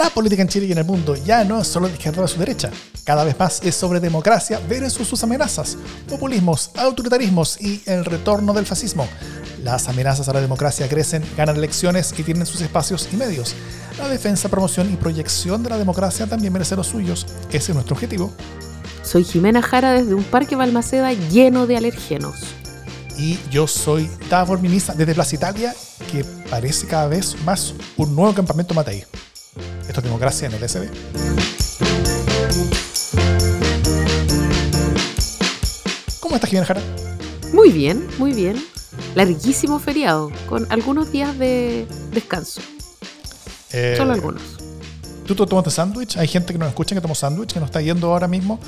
La política en Chile y en el mundo ya no es solo de izquierda a su derecha. Cada vez más es sobre democracia versus sus amenazas, populismos, autoritarismos y el retorno del fascismo. Las amenazas a la democracia crecen, ganan elecciones y tienen sus espacios y medios. La defensa, promoción y proyección de la democracia también merece los suyos. Ese es nuestro objetivo. Soy Jimena Jara desde un parque Balmaceda lleno de alergenos. Y yo soy Davor Minista desde Plaza Italia, que parece cada vez más un nuevo campamento Matei. Esto es democracia en el SB. ¿Cómo estás, Jimena Jara? Muy bien, muy bien. Larguísimo feriado, con algunos días de descanso. Eh, Solo algunos. ¿Tú, tú tomaste sándwich? Hay gente que nos escucha que toma sándwich, que nos está yendo ahora mismo,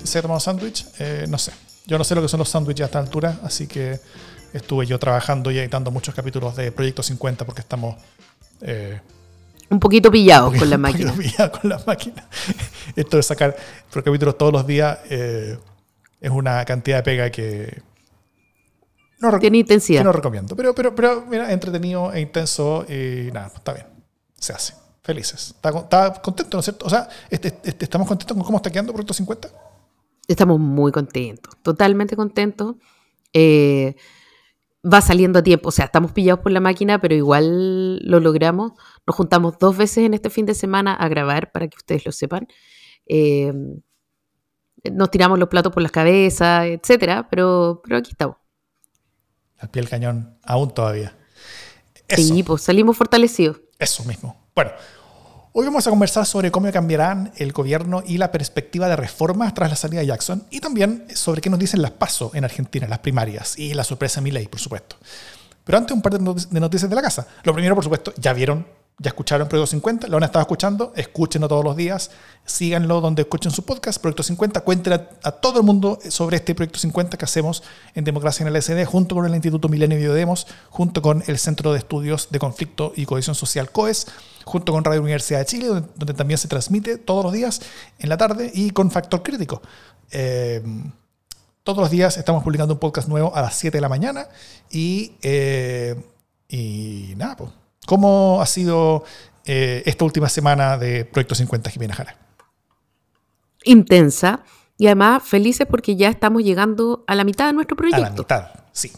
que se ha tomado sándwich. Eh, no sé. Yo no sé lo que son los sándwiches a esta altura, así que estuve yo trabajando y editando muchos capítulos de Proyecto 50 porque estamos... eh, Un poquito pillados con la un poquito máquina. pillados con la máquina. Esto de sacar por capítulos todos los días eh, es una cantidad de pega que no, Tiene intensidad. que no recomiendo. Pero, pero, pero mira, entretenido e intenso y nada, está bien. Se hace. Felices. ¿Está, con- está contento, no es cierto? O sea, este- este- ¿estamos contentos con cómo está quedando Proyecto 50? Estamos muy contentos, totalmente contentos. Eh, va saliendo a tiempo, o sea, estamos pillados por la máquina, pero igual lo logramos. Nos juntamos dos veces en este fin de semana a grabar, para que ustedes lo sepan. Eh, nos tiramos los platos por las cabezas, etcétera, pero, pero aquí estamos. Al pie del cañón, aún todavía. Eso. Sí, pues salimos fortalecidos. Eso mismo. Bueno, hoy vamos a conversar sobre cómo cambiarán el gobierno y la perspectiva de reformas tras la salida de Jackson y también sobre qué nos dicen las PASO en Argentina, las primarias y la sorpresa de ley, por supuesto. Pero antes un par de noticias de la casa. Lo primero, por supuesto, ya vieron, ya escucharon Proyecto 50, lo han estado escuchando, escúchenlo todos los días, síganlo donde escuchen su podcast, Proyecto 50, cuenten a, todo el mundo sobre este Proyecto 50 que hacemos en Democracia en el SD, junto con el Instituto Milenio Biodemos, junto con el Centro de Estudios de Conflicto y Cohesión Social COES, junto con Radio Universidad de Chile, donde, también se transmite todos los días en la tarde, y con Factor Crítico. Eh, todos los días estamos publicando un podcast nuevo a las 7 de la mañana y, eh, y nada, pues. ¿Cómo ha sido eh, esta última semana de Proyecto 50 Jimena Jara? Intensa y además felices porque ya estamos llegando a la mitad de nuestro A la proyecto. mitad, sí.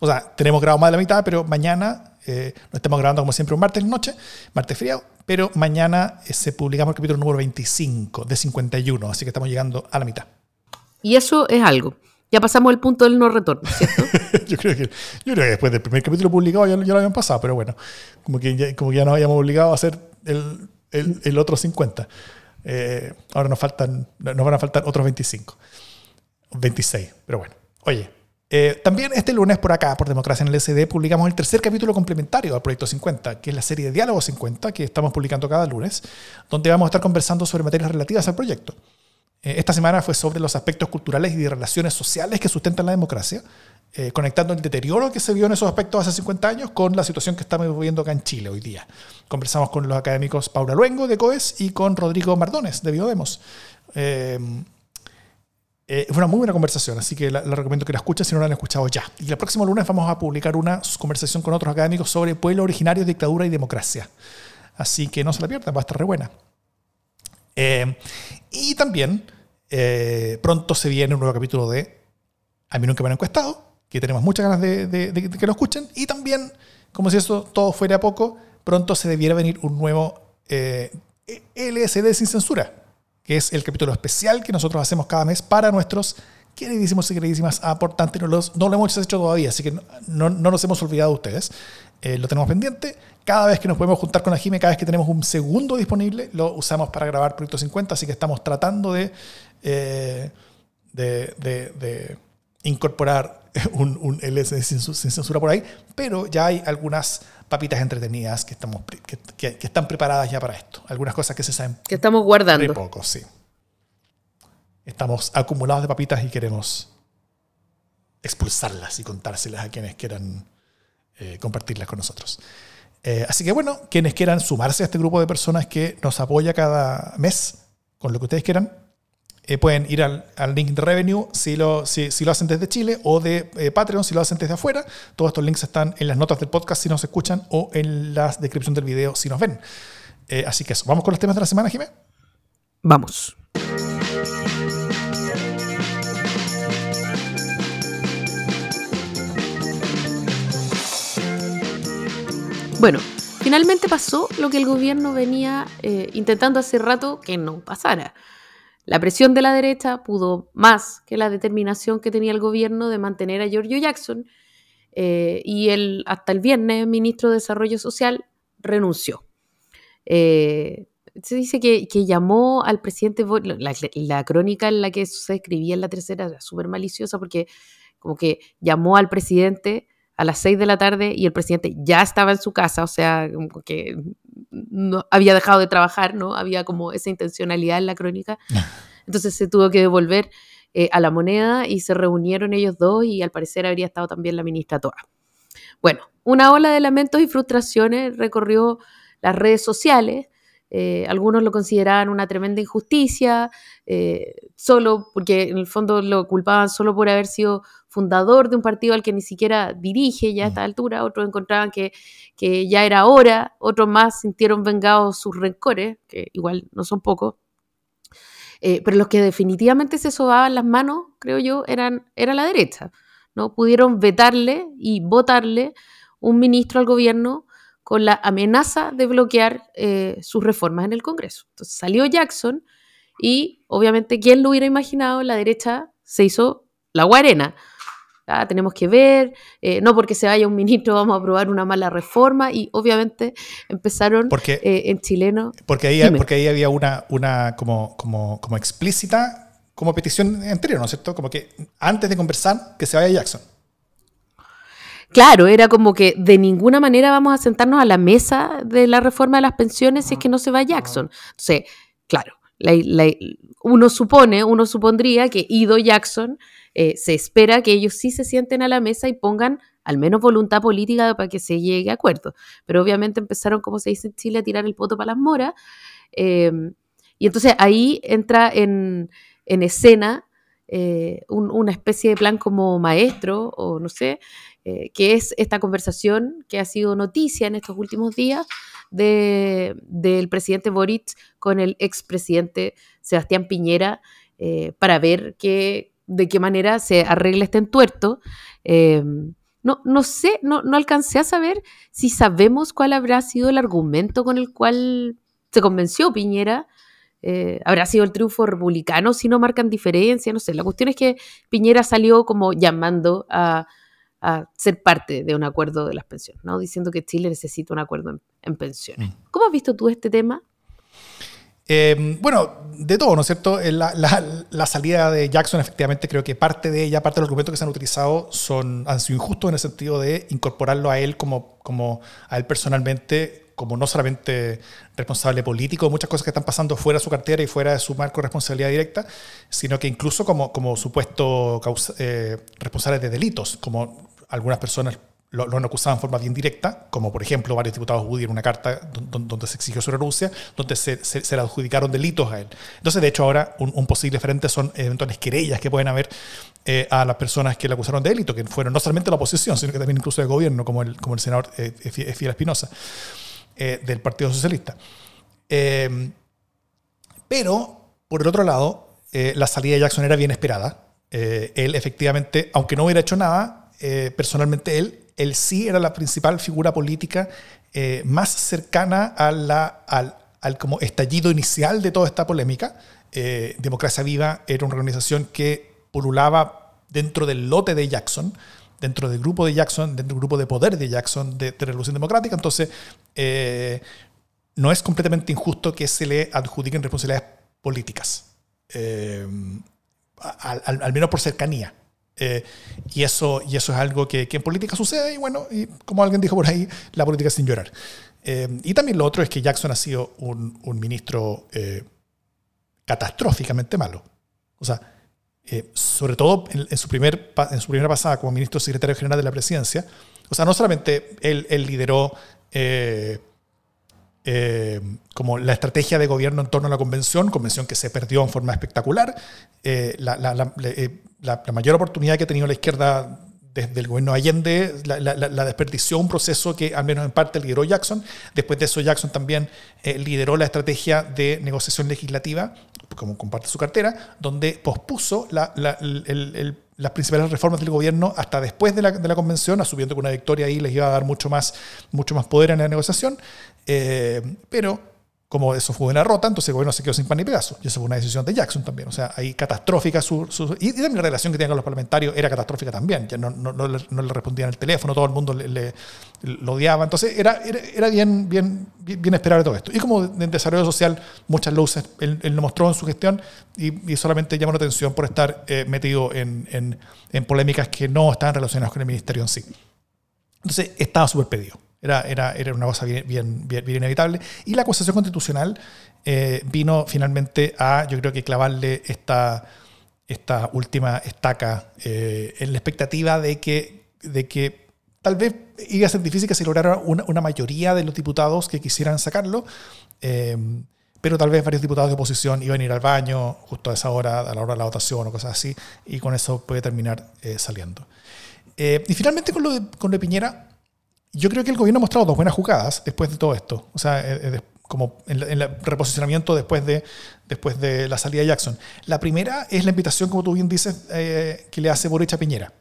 O sea, tenemos grabado más de la mitad, pero mañana, eh, estamos grabando como siempre un martes noche, martes frío, pero mañana eh, se publicamos el capítulo número 25 de 51, así que estamos llegando a la mitad. Y eso es algo. Ya pasamos el punto del no retorno, ¿cierto? yo, creo que, yo creo que después del primer capítulo publicado ya, lo habían pasado, pero bueno, como que ya, como ya nos habíamos obligado a hacer el, el, el otro 50. Eh, ahora nos faltan, nos van a faltar otros 25. 26, pero bueno. Oye, eh, también este lunes por acá, por Democracia en el SD, publicamos el tercer capítulo complementario al Proyecto 50, que es la serie de Diálogo 50 que estamos publicando cada lunes, donde vamos a estar conversando sobre materias relativas al proyecto. Eh, Esta semana fue sobre los aspectos culturales y de relaciones sociales que sustentan la democracia, eh, conectando el deterioro que se vio en esos aspectos hace 50 años con la situación que estamos viviendo acá en Chile hoy día. Conversamos con los académicos Paula Luengo de COES y con Rodrigo Mardones de Biodemos. Eh, eh, una muy buena conversación, así que la recomiendo que la escuchen si no la han escuchado ya. Y el próximo lunes vamos a publicar una conversación con otros académicos sobre pueblo originario, dictadura y democracia. Así que no se la pierdan, va a estar re buena. Eh, y también eh, pronto se viene un nuevo capítulo de A mí nunca me han encuestado, que tenemos muchas ganas de, de- de- de que lo escuchen. Y también, como si eso todo fuera poco, pronto se debiera venir un nuevo eh, LSD sin censura, que es el capítulo especial que nosotros hacemos cada mes para nuestros queridísimos y queridísimas aportantes. No, los- no lo hemos hecho todavía, así que no, no- no nos hemos olvidado de ustedes. Eh, lo tenemos pendiente. Cada vez que nos podemos juntar con la Jime, cada vez que tenemos un segundo disponible, lo usamos para grabar Proyecto 50, así que estamos tratando de, eh, de, de- de incorporar un, un LS sin, su- sin censura por ahí, pero ya hay algunas papitas entretenidas que, estamos, que, que- que están preparadas ya para esto. Algunas cosas que se saben que estamos muy guardando. poco, sí. Estamos acumulados de papitas y queremos expulsarlas y contárselas a quienes quieran eh, compartirlas con nosotros. Eh, así que bueno, quienes quieran sumarse a este grupo de personas que nos apoya cada mes con lo que ustedes quieran, eh, pueden ir al, al link de Revenue si lo, si, si lo hacen desde Chile o de eh, Patreon si lo hacen desde afuera. Todos estos links están en las notas del podcast si nos escuchan o en la descripción del video si nos ven. Eh, así que eso, vamos con los temas de la semana, Jiménez. Vamos. Bueno, finalmente pasó lo que el gobierno venía eh, intentando hace rato que no pasara. La presión de la derecha pudo más que la determinación que tenía el gobierno de mantener a Giorgio Jackson eh, y el, hasta el viernes, ministro de Desarrollo Social renunció. Eh, se dice que, llamó al presidente, la, la, crónica en la que se escribía en la tercera era súper maliciosa porque como que llamó al presidente a las seis de la tarde y el presidente ya estaba en su casa, o sea, como que no había dejado de trabajar, ¿no? Había como esa intencionalidad en la crónica. Entonces se tuvo que devolver eh, a la moneda y se reunieron ellos dos y al parecer habría estado también la ministra Toa. Bueno, una ola de lamentos y frustraciones recorrió las redes sociales. Eh, algunos lo consideraban una tremenda injusticia, eh, solo porque en el fondo lo culpaban solo por haber sido fundador de un partido al que ni siquiera dirige ya a esta mm. altura, otros encontraban que, que ya era hora, otros más sintieron vengados sus rencores, que igual no son pocos, eh, pero los que definitivamente se sobaban las manos, creo yo, eran, era la derecha. ¿no? Pudieron vetarle y votarle un ministro al gobierno con la amenaza de bloquear eh, sus reformas en el Congreso. Entonces salió Jackson y obviamente, ¿quién lo hubiera imaginado? La derecha se hizo la guarena. Ah, tenemos que ver, eh, no porque se vaya un ministro vamos a aprobar una mala reforma y obviamente empezaron eh, en chileno. Porque ahí, porque ahí había una, una como, como, como explícita como petición anterior, ¿no es cierto? Como que antes de conversar, que se vaya Jackson. Claro, era como que de ninguna manera vamos a sentarnos a la mesa de la reforma de las pensiones si es que no se va Jackson. Entonces, claro, uno supone, uno supondría que Ido Jackson eh, se espera que ellos sí se sienten a la mesa y pongan al menos voluntad política para que se llegue a acuerdo. Pero obviamente empezaron, como se dice en Chile, a tirar el poto para las moras. Em, y entonces ahí entra en, escena eh, una especie de plan como maestro, o no sé, eh, que es esta conversación que ha sido noticia en estos últimos días del presidente Boric con el expresidente Sebastián Piñera para ver qué, de qué manera se arregla este entuerto. Em, no, no sé, no, no alcancé a saber si sabemos cuál habrá sido el argumento con el cual se convenció Piñera. Eh, habrá sido el triunfo republicano si no marcan diferencia, no sé. La cuestión es que Piñera salió como llamando a, ser parte de un acuerdo de las pensiones, ¿no? Diciendo que Chile necesita un acuerdo en, pensiones. Mm. ¿Cómo has visto tú este tema? Em, bueno, de todo, ¿no es cierto? Eh, la, salida de Jackson, efectivamente, creo que parte de ella, parte de los argumentos que se han utilizado son, han sido injustos en el sentido de incorporarlo a él como, como a él personalmente, como no solamente responsable político de muchas cosas que están pasando fuera de su cartera y fuera de su marco de responsabilidad directa, sino que incluso como, como supuesto eh, responsable de delitos, como algunas personas lo, han acusado en forma bien directa, como por ejemplo varios diputados judíos en una carta donde, se exigió su renuncia, donde se, se, le adjudicaron delitos a él. Entonces, de hecho, ahora un, posible frente son eventuales querellas que pueden haber eh, a las personas que le acusaron de delito, que fueron no solamente la oposición, sino que también incluso el gobierno, como el, como el senador eh, Fiel Espinosa, eh, del Partido Socialista. Eh, pero, por el otro lado, la salida de Jackson era bien esperada. él efectivamente, aunque no hubiera hecho nada, personalmente él él sí era la principal figura política eh, más cercana a la, al, como estallido inicial de toda esta polémica. Eh, Democracia Viva era una organización que pululaba dentro del lote de Jackson, dentro del grupo de Jackson, dentro del grupo de poder de Jackson de, Revolución Democrática. Entonces, eh, no es completamente injusto que se le adjudiquen responsabilidades políticas, al menos por cercanía. Eh, y, eso, y eso es algo que, en política sucede y bueno, y como alguien dijo por ahí, la política sin llorar. Eh, y también lo otro es que Jackson ha sido un, un ministro eh, catastróficamente malo. O sea, sobre todo en, su primer, en su primera pasada como ministro secretario general de la presidencia, o sea, no solamente él lideró eh, como la estrategia de gobierno en torno a la convención, convención que se perdió en forma espectacular. Eh, la, la, la, eh, la, mayor oportunidad que ha tenido la izquierda desde el gobierno Allende la, desperdició un proceso que al menos en parte lideró Jackson. Después de eso Jackson también eh, lideró la estrategia de negociación legislativa, como comparte su cartera, donde pospuso las principales reformas del gobierno hasta después de la, de la, convención, asumiendo que una victoria ahí les iba a dar mucho más, mucho más poder en la negociación. Eh, pero como eso fue una rota, entonces el gobierno se quedó sin pan ni pedazo. Y eso fue una decisión de Jackson también. O sea, ahí catastrófica su, y, también la relación que tenía con los parlamentarios era catastrófica también. Ya no, no, no, le, no le, respondían el teléfono, todo el mundo le, lo odiaba. Entonces era, era, bien, bien, bien, esperable todo esto. Y como en desarrollo social, muchas luces él, él lo mostró en su gestión y, solamente llamó la atención por estar eh, metido en, en, en polémicas que no estaban relacionadas con el ministerio en sí. Entonces estaba súper pedido. Era, era, era una cosa bien, bien, bien, inevitable. Y la acusación constitucional eh, vino finalmente a, yo creo que clavarle esta, esta última estaca eh, en la expectativa de que, de que tal vez iba a ser difícil que se lograra una, una mayoría de los diputados que quisieran sacarlo. Eh, pero tal vez varios diputados de oposición iban a ir al baño justo a esa hora, a la hora de la votación o cosas así, y con eso puede terminar saliendo. y finalmente con lo, con lo de Piñera, yo creo que el gobierno ha mostrado dos buenas jugadas después de todo esto. O sea, eh, eh, como en, el reposicionamiento después de, después de la salida de Jackson. La primera es la invitación, como tú bien dices, eh, que le hace Boric a Piñera.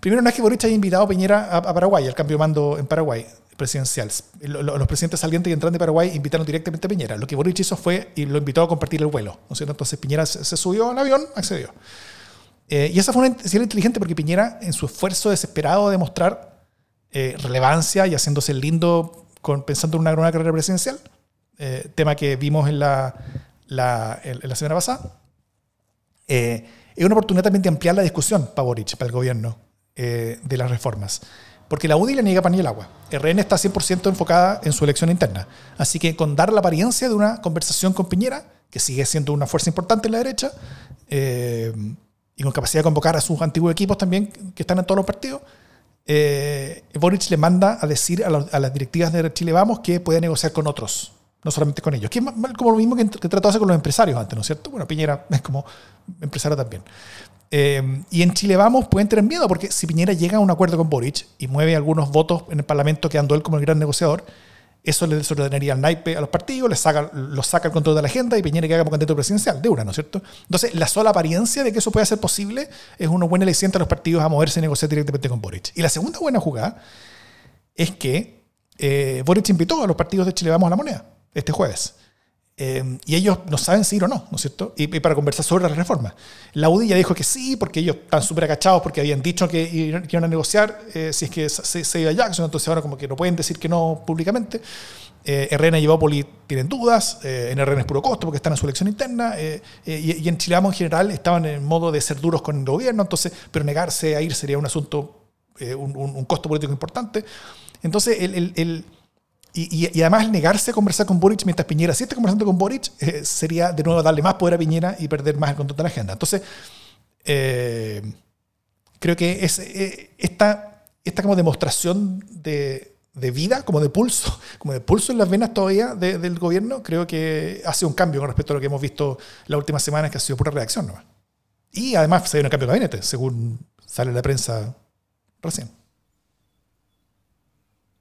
primero, no es que Boric haya invitado a Piñera a, Paraguay, al cambio de mando en Paraguay presidencial. Los presidentes salientes y entrantes de Paraguay invitaron directamente a Piñera. Lo que Boric hizo fue y lo invitó a compartir el vuelo. ¿no Entonces Piñera se, subió al avión, accedió. y esa fue una decisión inteligente porque Piñera, en su esfuerzo desesperado de mostrar eh, relevancia y haciéndose lindo con, pensando en una nueva carrera presidencial, eh, tema que vimos en la, la, la semana pasada. Eh, es una oportunidad también de ampliar la discusión para Boric, para el gobierno, de las reformas. Porque la UDI le niega pan y el agua. RN está 100% enfocada en su elección interna. Así que con dar la apariencia de una conversación con Piñera, que sigue siendo una fuerza importante en la derecha, y con capacidad de convocar a sus antiguos equipos también, que están en todos los partidos, eh, Boric le manda a decir a, las directivas de Chile Vamos que puede negociar con otros, no solamente con ellos. Que es como lo mismo que, trató de hacer con los empresarios antes, ¿no es cierto? Bueno, Piñera es como empresario también. Eh, y en Chile Vamos pueden tener miedo, porque si Piñera llega a un acuerdo con Boric y mueve algunos votos en el Parlamento, quedando él como el gran negociador, eso le desordenaría el naipe a los partidos, les saca, los saca el control de la agenda y Piñera queda como candidato presidencial, de una, ¿no es cierto? Entonces, la sola apariencia de que eso pueda ser posible es una buena aliciente a los partidos a moverse y negociar directamente con Boric. Y la segunda buena jugada es que eh, Boric invitó a los partidos de Chile Vamos a la Moneda este jueves. Eh, y ellos no saben si ir o no, ¿no es cierto? Y, para conversar sobre las reformas. La UDI ya dijo que sí, porque ellos están súper agachados porque habían dicho que iban a negociar eh, si es que se, iba a Jackson, entonces ahora como que no pueden decir que no públicamente. Eh, RN y Evópoli tienen dudas, eh, en RN es puro costo porque están en su elección interna, y, en Chile en general estaban en modo de ser duros con el gobierno, entonces, pero negarse a ir sería un asunto, un, costo político importante. Entonces, el y, además negarse a conversar con Boric mientras Piñera sí está conversando con Boric eh, sería de nuevo darle más poder a Piñera y perder más el control de la agenda. Entonces, eh, creo que es, eh, esta, esta como demostración de, de, vida, como de pulso, como de pulso en las venas todavía del gobierno, creo que hace un cambio con respecto a lo que hemos visto las últimas semanas, que ha sido pura reacción nomás. Y además se ha un cambio de gabinete, según sale la prensa recién.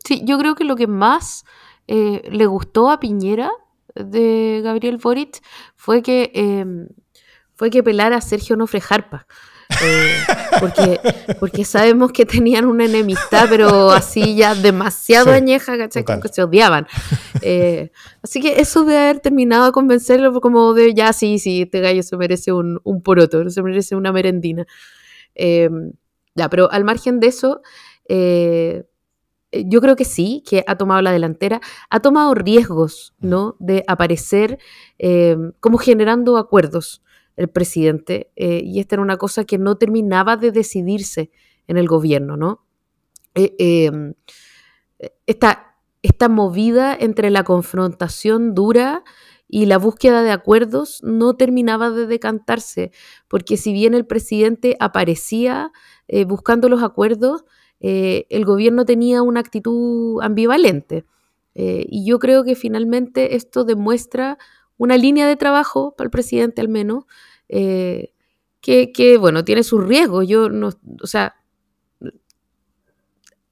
Sí, yo creo que lo que más eh, le gustó a Piñera de Gabriel Boric fue que, em, fue que pelara a Sergio Nofre Jarpa. Eh, porque, porque sabemos que tenían una enemistad, pero así ya demasiado añeja, ¿cachai? Como que se odiaban. Eh, así que eso de haber terminado de convencerlo como de ya, sí, sí, este gallo se merece un, un poroto, se merece una merendina. Em, ya, pero al margen de eso, yo creo que sí, que ha tomado la delantera, ha tomado riesgos, ¿no? De aparecer eh, como generando acuerdos el presidente, eh, y esta era una cosa que no terminaba de decidirse en el gobierno, ¿no? Em, esta, esta movida entre la confrontación dura y la búsqueda de acuerdos no terminaba de decantarse, porque si bien el presidente aparecía buscando los acuerdos, eh, el gobierno tenía una actitud ambivalente. Eh, y yo creo que finalmente esto demuestra una línea de trabajo, para el presidente al menos, eh, que, bueno, tiene sus riesgos. Yo no, o sea,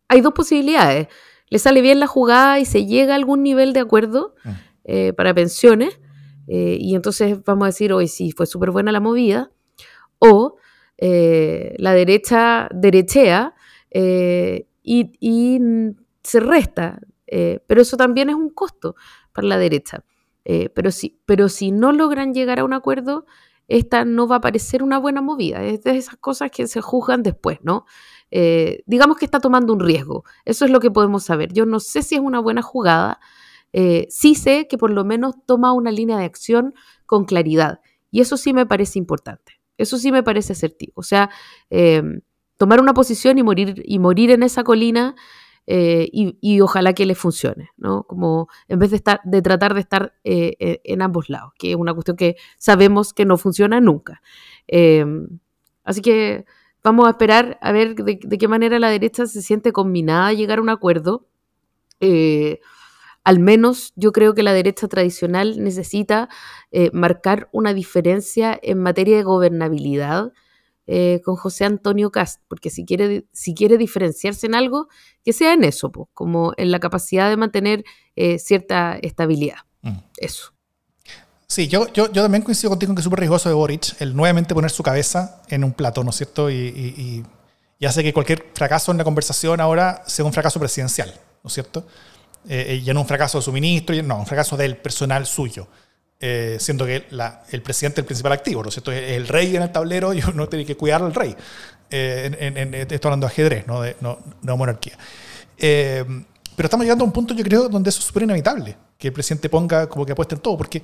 hay dos posibilidades. Le sale bien la jugada y se llega a algún nivel de acuerdo eh, para pensiones, eh, y entonces vamos a decir, hoy sí, fue súper buena la movida, o eh, la derecha derechea eh, y, se resta, eh, pero eso también es un costo para la derecha. Eh, pero, si, pero si no logran llegar a un acuerdo, esta no va a parecer una buena movida. Es de esas cosas que se juzgan después, ¿no? Digamos que está tomando un riesgo. Eso es lo que podemos saber. Yo no sé si es una buena jugada. Sí sé que por lo menos toma una línea de acción con claridad. Y eso sí me parece importante. Eso sí me parece asertivo. O sea, eh, tomar una posición y morir, y morir en esa colina eh, y, ojalá que le funcione, ¿no? Como en vez de, estar, de tratar de estar eh, en ambos lados, que es una cuestión que sabemos que no funciona nunca. Eh, así que vamos a esperar a ver de, de, qué manera la derecha se siente combinada a llegar a un acuerdo. Eh, al menos yo creo que la derecha tradicional necesita eh, marcar una diferencia en materia de gobernabilidad eh, con José Antonio Cast, porque si quiere, si quiere diferenciarse en algo, que sea en eso, pues, como en la capacidad de mantener eh, cierta estabilidad. Mm. Eso. Sí, yo, yo, yo, también coincido contigo en que es súper riesgoso de Boric el nuevamente poner su cabeza en un plato, ¿no es cierto? Y, y, y, y hace que cualquier fracaso en la conversación ahora sea un fracaso presidencial, ¿no es cierto? Eh, ya no un fracaso de su ministro, no, un fracaso del personal suyo. Eh, siendo que la, el presidente es el principal activo, ¿no es cierto? El rey en el tablero y uno tiene que cuidar al rey. Eh, en, en, en, estoy hablando de ajedrez, no de no, no monarquía. Eh, pero estamos llegando a un punto, yo creo, donde eso es súper inevitable, que el presidente ponga como que apueste en todo, porque,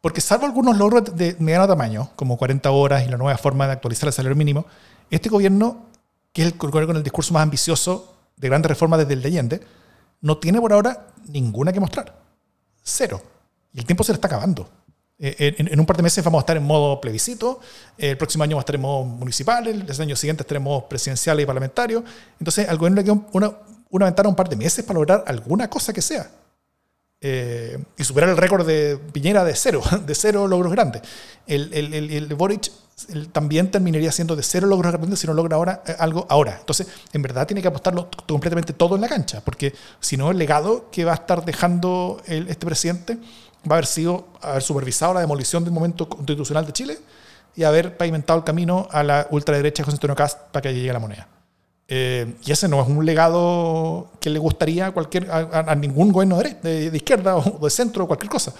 porque salvo algunos logros de mediano tamaño, como 40 horas y la nueva forma de actualizar el salario mínimo, este gobierno, que es el gobierno con el discurso más ambicioso de grandes reformas desde el de Allende, no tiene por ahora ninguna que mostrar. Cero. Y el tiempo se le está acabando. Eh, en, en, un par de meses vamos a estar en modo plebiscito, el próximo año vamos a estar en modo municipal, el año siguiente estaremos en modo presidencial y parlamentario. Entonces al gobierno le queda una, una ventana un par de meses para lograr alguna cosa que sea. Eh, y superar el récord de Piñera de cero, de cero logros grandes. El, el, el, el Boric el, también terminaría siendo de cero logros grandes si no logra ahora, eh, algo ahora. Entonces, en verdad tiene que apostarlo completamente todo en la cancha, porque si no, el legado que va a estar dejando el, este presidente va a haber sido haber supervisado la demolición del momento constitucional de Chile y haber pavimentado el camino a la ultraderecha de José Antonio Cast para que llegue a la moneda. Eh, y ese no es un legado que le gustaría a, cualquier, a, a ningún gobierno de, de, de, izquierda o de centro o cualquier cosa.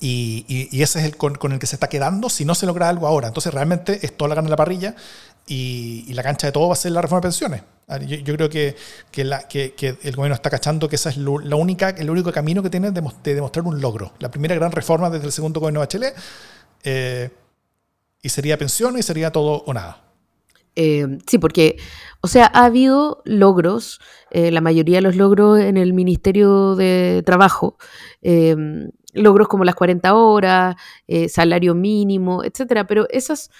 Y, y, y ese es el con, con, el que se está quedando si no se logra algo ahora. Entonces realmente es toda la gana en la parrilla y, y, la cancha de todo va a ser la reforma de pensiones. Yo, creo que, que, el gobierno está cachando que ese es la única, el único camino que tiene de, de, demostrar un logro. La primera gran reforma desde el segundo gobierno de Bachelet eh, y sería pensión y sería todo o nada. Eh, sí, porque, o sea, ha habido logros, eh, la mayoría de los logros en el Ministerio de Trabajo, eh, logros como las 40 horas, salario mínimo, etcétera, pero esas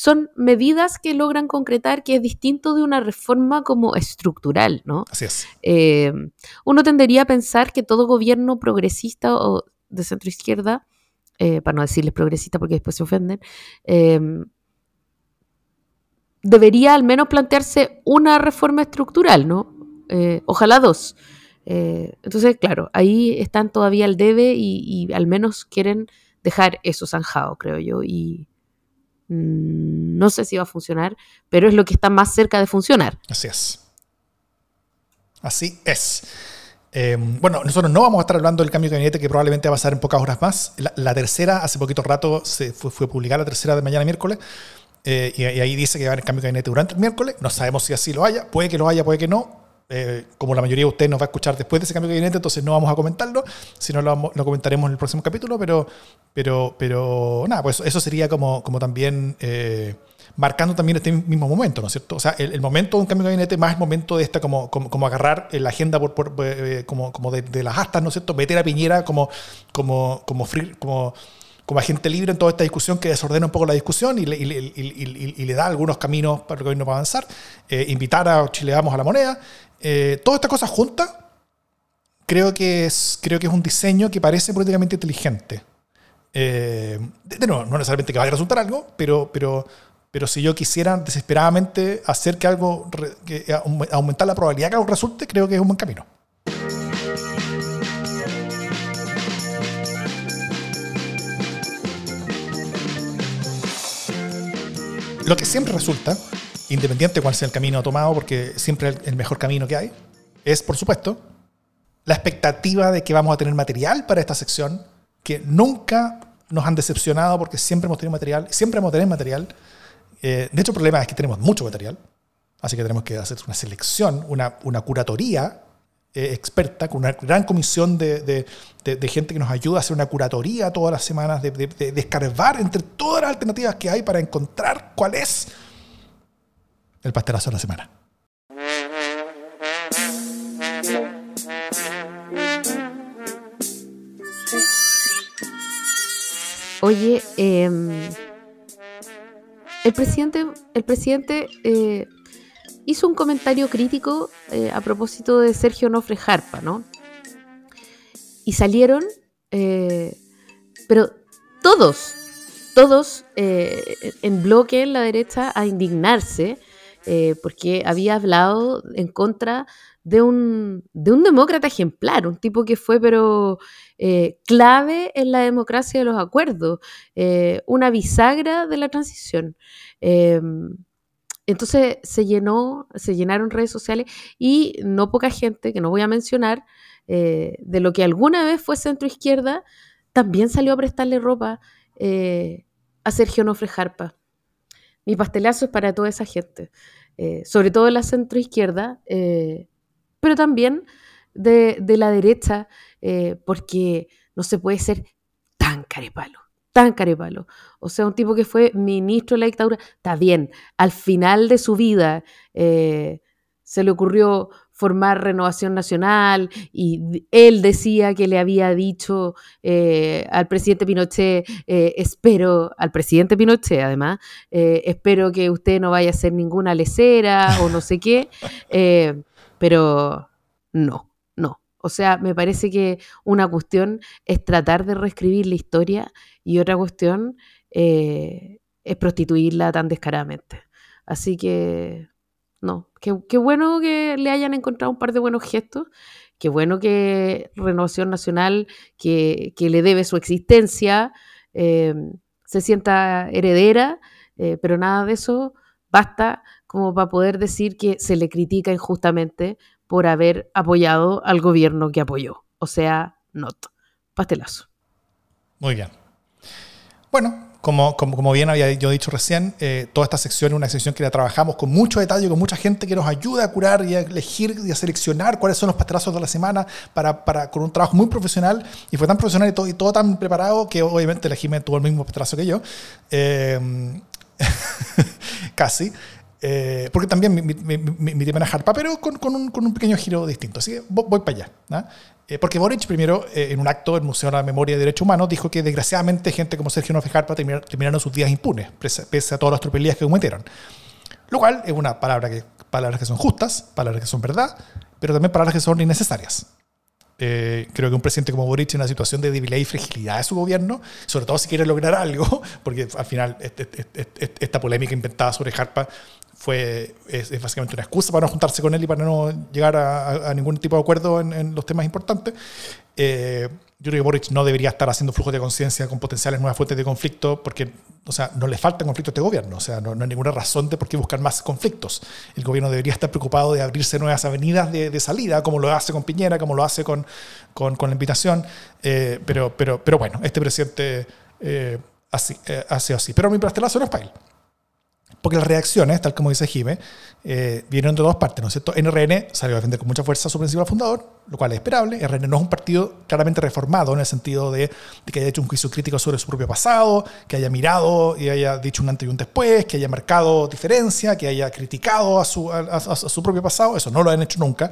son medidas que logran concretar que es distinto de una reforma como estructural, ¿no? Así es. Eh, uno tendería a pensar que todo gobierno progresista o de centro izquierda, para no decirles progresista porque después se ofenden, debería al menos plantearse una reforma estructural, ¿no? Eh, ojalá dos. Eh, entonces, claro, ahí están todavía al debe y, y, al menos quieren dejar eso zanjado, creo yo. Y no sé si va a funcionar, pero es lo que está más cerca de funcionar. Así es. Así es. Eh, bueno, nosotros no vamos a estar hablando del cambio de gabinete que probablemente va a pasar en pocas horas más. La, tercera, hace poquito rato, se fue, fue publicada la tercera de mañana miércoles. Eh, y, y, ahí dice que va a haber cambio de gabinete durante el miércoles. No sabemos si así lo haya. Puede que lo haya, puede que no. Eh, como la mayoría de ustedes nos va a escuchar después de ese cambio de gabinete, entonces no vamos a comentarlo. Si no, lo, lo comentaremos en el próximo capítulo. Pero, pero, pero nada, pues eso sería como, como también eh, marcando también este mismo momento, ¿no es cierto? O sea, el, el, momento de un cambio de gabinete más el momento de esta, como, como, como agarrar la agenda por, por eh, como, como de, de, las astas, ¿no es cierto? Meter a Piñera como, como, como, free, como como agente libre en toda esta discusión que desordena un poco la discusión y le, y, y, y, y le da algunos caminos para el gobierno para avanzar, eh, invitar a Chile Vamos a la moneda. Eh, todas estas cosas juntas creo que, es, creo que es un diseño que parece políticamente inteligente. Eh, de nuevo, no necesariamente que vaya a resultar algo, pero, pero, Pero si yo quisiera desesperadamente hacer que algo, que aumentar la probabilidad que algo resulte, creo que es un buen camino. Lo que siempre resulta, independiente de cuál sea el camino tomado, porque siempre el mejor camino que hay, es, por supuesto, la expectativa de que vamos a tener material para esta sección, que nunca nos han decepcionado porque siempre hemos tenido material, siempre hemos tenido material. Eh, de hecho, el problema es que tenemos mucho material, así que tenemos que hacer una selección, una, una curatoría eh, experta, con una gran comisión de, de, gente que nos ayuda a hacer una curatoría todas las semanas, de, descargar entre todas las alternativas que hay para encontrar cuál es el pastelazo de la semana. Oye, em, el presidente, el presidente eh, hizo un comentario crítico eh, a propósito de Sergio Nofre Jarpa, ¿no? Y salieron, eh, pero todos, todos en bloque en la derecha a indignarse porque había hablado en contra de un, de un demócrata ejemplar, un tipo que fue pero eh, clave en la democracia de los acuerdos, eh, una bisagra de la transición. Entonces se llenó, se llenaron redes sociales y no poca gente, que no voy a mencionar, eh, de lo que alguna vez fue centro izquierda, también salió a prestarle ropa a Sergio Nofre Jarpa. Mi pastelazo es para toda esa gente, sobre todo la centro izquierda, pero también de, la derecha, eh, porque no se puede ser tan carepalo, tan carepalo. O sea, un tipo que fue ministro de la dictadura, está bien, al final de su vida eh, se le ocurrió formar Renovación Nacional y él decía que le había dicho eh, al presidente Pinochet, espero, al presidente Pinochet además, espero que usted no vaya a hacer ninguna lecera o no sé qué, pero no. O sea, me parece que una cuestión es tratar de reescribir la historia y otra cuestión eh, es prostituirla tan descaradamente. Así que, no, qué, bueno que le hayan encontrado un par de buenos gestos, qué bueno que Renovación Nacional, que, le debe su existencia, eh, se sienta heredera, eh, pero nada de eso basta como para poder decir que se le critica injustamente por haber apoyado al gobierno que apoyó. O sea, not. Pastelazo. Muy bien. Bueno, como, como, bien había yo dicho recién, eh, toda esta sección es una sección que la trabajamos con mucho detalle, con mucha gente que nos ayuda a curar y a elegir y a seleccionar cuáles son los pastelazos de la semana para, para, con un trabajo muy profesional. Y fue tan profesional y todo, y todo tan preparado que obviamente la Jiménez tuvo el mismo pastelazo que yo. Eh, casi. Eh, porque también mi, mi, mi, tema era Harpa, pero con, con, un, con, un, pequeño giro distinto. Así que voy, para allá. Eh, porque Boric, primero, eh, en un acto del Museo de la Memoria y Derechos Humanos, dijo que desgraciadamente gente como Sergio Nofe Harpa terminaron, sus días impunes, pese, a todas las tropelías que cometieron. Lo cual es una palabra que, palabras que son justas, palabras que son verdad, pero también palabras que son innecesarias. creo que un presidente como Boric en una situación de debilidad y fragilidad de su gobierno, sobre todo si quiere lograr algo, porque al final este, este, este, esta polémica inventada sobre Harpa fue, es, básicamente una excusa para no juntarse con él y para no llegar a, ningún tipo de acuerdo en, los temas importantes. Eh, yo creo que Boric no debería estar haciendo flujos de conciencia con potenciales nuevas fuentes de conflicto porque, o sea, no le faltan conflictos a este gobierno, o sea, no, hay ninguna razón de por qué buscar más conflictos. El gobierno debería estar preocupado de abrirse nuevas avenidas de, salida, como lo hace con Piñera, como lo hace con, con, con la invitación, eh, pero, pero, pero bueno, este presidente eh, así, hace así. Pero mi pastelazo no es para él. Porque las reacciones, tal como dice Jime, eh, vienen de dos partes, ¿no es cierto? NRN salió a defender con mucha fuerza su principal fundador, lo cual es esperable. RN no es un partido claramente reformado en el sentido de, que haya hecho un juicio crítico sobre su propio pasado, que haya mirado y haya dicho un antes y un después, que haya marcado diferencia, que haya criticado a su, a, propio pasado. Eso no lo han hecho nunca.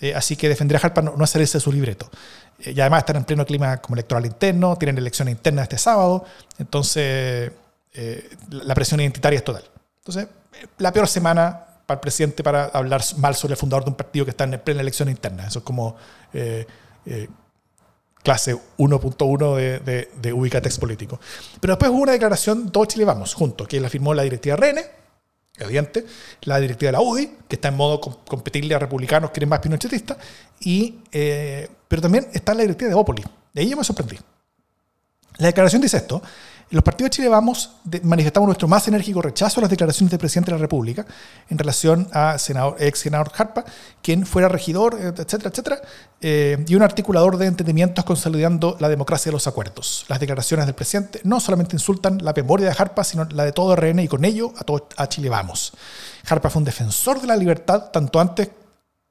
Eh, así que defender a Harpa no, es salirse de su libreto. Eh, y además están en pleno clima como electoral interno, tienen elecciones internas este sábado, entonces la presión identitaria es total. Entonces, la peor semana para el presidente para hablar mal sobre el fundador de un partido que está en plena elección interna. Eso es como eh, eh, clase 1.1 de, de, de Ubicatex político. Pero después hubo una declaración, todo Chile vamos, juntos, que la firmó la directiva Rene, evidente, la directiva de la UDI, que está en modo competirle a republicanos que eran más pinochetistas, y, eh, pero también está la directiva de Bópoli. De ahí yo me sorprendí. La declaración dice esto, los partidos de Chile Vamos manifestamos nuestro más enérgico rechazo a las declaraciones del presidente de la República en relación a senador, ex senador Harpa, quien fuera regidor, etcétera, etcétera, eh, y un articulador de entendimientos consolidando la democracia de los acuerdos. Las declaraciones del presidente no solamente insultan la memoria de Harpa, sino la de todo RN y con ello a, todo, a Chile Vamos. Harpa fue un defensor de la libertad tanto antes